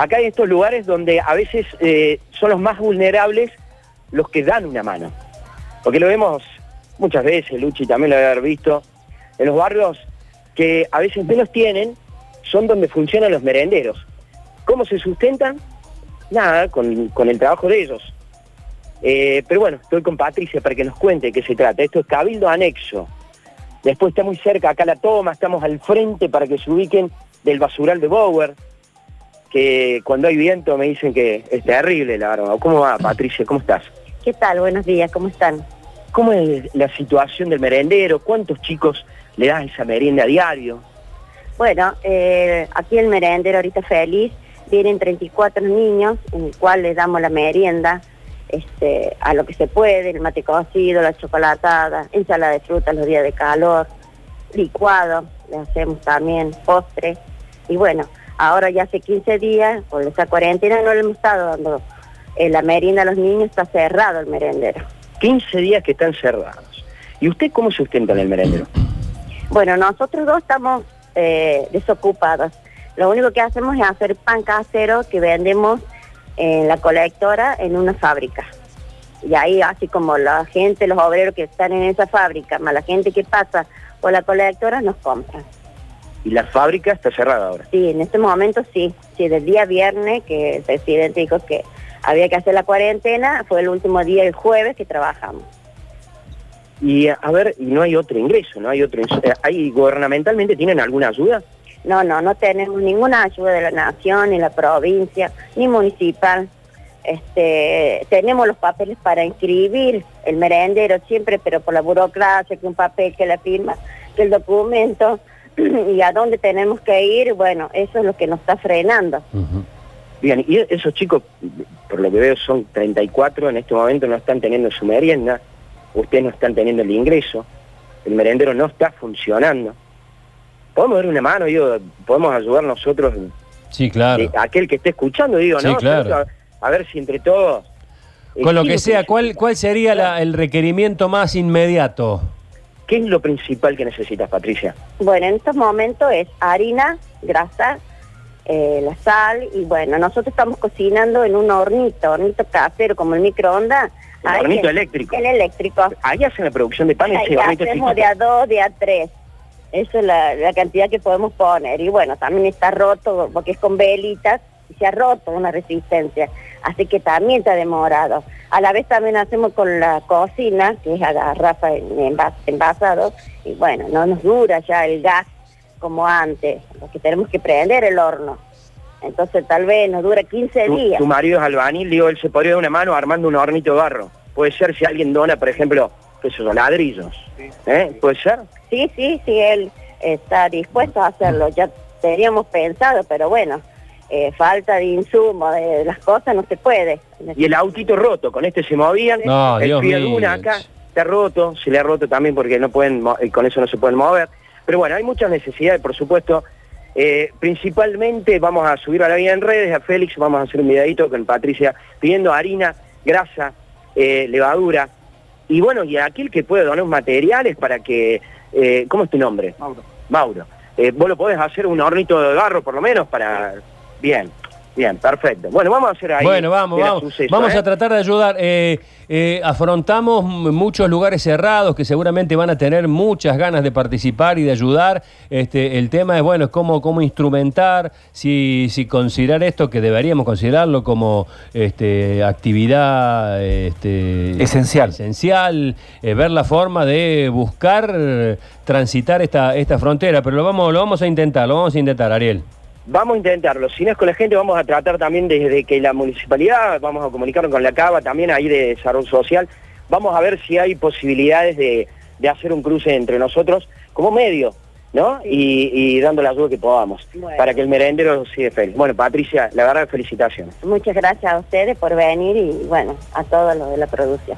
acá hay estos lugares donde a veces eh, son los más vulnerables los que dan una mano. Porque lo vemos muchas veces, Luchi también lo debe haber visto, en los barrios que a veces menos tienen, son donde funcionan los merenderos. ¿Cómo se sustentan? Nada, con, con el trabajo de ellos. Eh, pero bueno, estoy con Patricia para que nos cuente de qué se trata. Esto es Cabildo Anexo. Después está muy cerca, acá la toma, estamos al frente para que se ubiquen del basural de Bower, que cuando hay viento me dicen que es terrible la verdad. ¿Cómo va, Patricia? ¿Cómo estás? ¿Qué tal? Buenos días, ¿cómo están? ¿Cómo es la situación del merendero? ¿Cuántos chicos le das esa merienda a diario? Bueno, eh, aquí el merendero ahorita feliz, vienen 34 niños, en el cual les damos la merienda este, a lo que se puede, el mate cocido, la chocolatada, ensalada de frutas los días de calor, licuado, le hacemos también postre. Y bueno, ahora ya hace 15 días, por esa cuarentena no le hemos estado dando eh, la merienda a los niños, está cerrado el merendero. 15 días que están cerrados. ¿Y usted cómo sustenta en el merendero? Bueno, nosotros dos estamos eh, desocupados. Lo único que hacemos es hacer pan casero que vendemos en la colectora en una fábrica. Y ahí así como la gente, los obreros que están en esa fábrica, más la gente que pasa por la colectora nos compran. ¿Y la fábrica está cerrada ahora? Sí, en este momento sí. Sí, del día viernes que el presidente dijo que había que hacer la cuarentena, fue el último día, el jueves, que trabajamos. Y a ver, y no hay otro ingreso, no hay otro ingreso. ¿Hay gubernamentalmente tienen alguna ayuda? No, no, no tenemos ninguna ayuda de la nación, ni la provincia, ni municipal. Este, tenemos los papeles para inscribir el merendero siempre, pero por la burocracia, que un papel, que la firma, que el documento, y a dónde tenemos que ir, bueno, eso es lo que nos está frenando. Bien, y esos chicos, por lo que veo, son 34, en este momento no están teniendo su merienda, ustedes no están teniendo el ingreso, el merendero no está funcionando podemos dar una mano, digo, podemos ayudar nosotros. Sí, claro. aquel que esté escuchando, digo, ¿no? Claro. A, ver si entre todos. Con lo que sea, ¿cuál, cuál sería el requerimiento más inmediato? ¿Qué es lo principal que necesitas, Patricia? Bueno, en estos momentos es harina, grasa, eh, la sal y bueno, nosotros estamos cocinando en un hornito, hornito casero como el microondas. ¿El hornito eléctrico? El eléctrico. Ahí hacen la producción de pan ese hornito hacemos de a dos, de a tres. Esa es la, cantidad que podemos poner. Y bueno, también está roto porque es con velitas se ha roto una resistencia. Así que también está demorado. A la vez también hacemos con la cocina, que es a garrafa en envasado. Y bueno, no nos dura ya el gas como antes, porque tenemos que prender el horno. Entonces tal vez nos dura 15 días. Tu marido es albañil, digo, él se podría dar una mano armando un hornito de barro. Puede ser si alguien dona, por ejemplo, que son ladrillos. ¿Eh? ¿Puede ser? Sí, sí, sí, él está dispuesto a hacerlo. Ya teníamos pensado, pero bueno, eh, falta de insumo, de las cosas, no se puede. Y el autito roto, con este se movían, no, el Dios acá está roto, se le ha roto también porque no pueden, eh, con eso no se pueden mover. Pero bueno, hay muchas necesidades, por supuesto. principalmente vamos a subir a la vida en redes, a Félix, vamos a hacer un videito con Patricia pidiendo harina, grasa, levadura, y bueno, y aquel que puede donar materiales para que... Eh, ¿Cómo es tu nombre? Mauro. Mauro. Eh, vos lo podés hacer un hornito de barro por lo menos para... Bien. Bien, perfecto. Bueno, vamos a hacer ahí. Bueno, vamos, vamos. vamos a ¿eh? tratar de ayudar. Eh, eh, afrontamos muchos lugares cerrados que seguramente van a tener muchas ganas de participar y de ayudar. Este, el tema es, bueno, es cómo, cómo instrumentar, si, si considerar esto, que deberíamos considerarlo como este, actividad este, esencial. Esencial, ver la forma de buscar transitar esta, esta frontera. Pero lo vamos, lo vamos a intentar, lo vamos a intentar, Ariel. Vamos a intentarlo. Si no es con la gente, vamos a tratar también desde que la municipalidad, vamos a comunicarnos con la CABA, también ahí de desarrollo social, vamos a ver si hay posibilidades de, hacer un cruce entre nosotros como medio, ¿no? Y, dando la ayuda que podamos, para que el merendero siga feliz. Bueno, Patricia, la verdad, felicitaciones. Muchas gracias a ustedes por venir y, bueno, a todos los de la producción.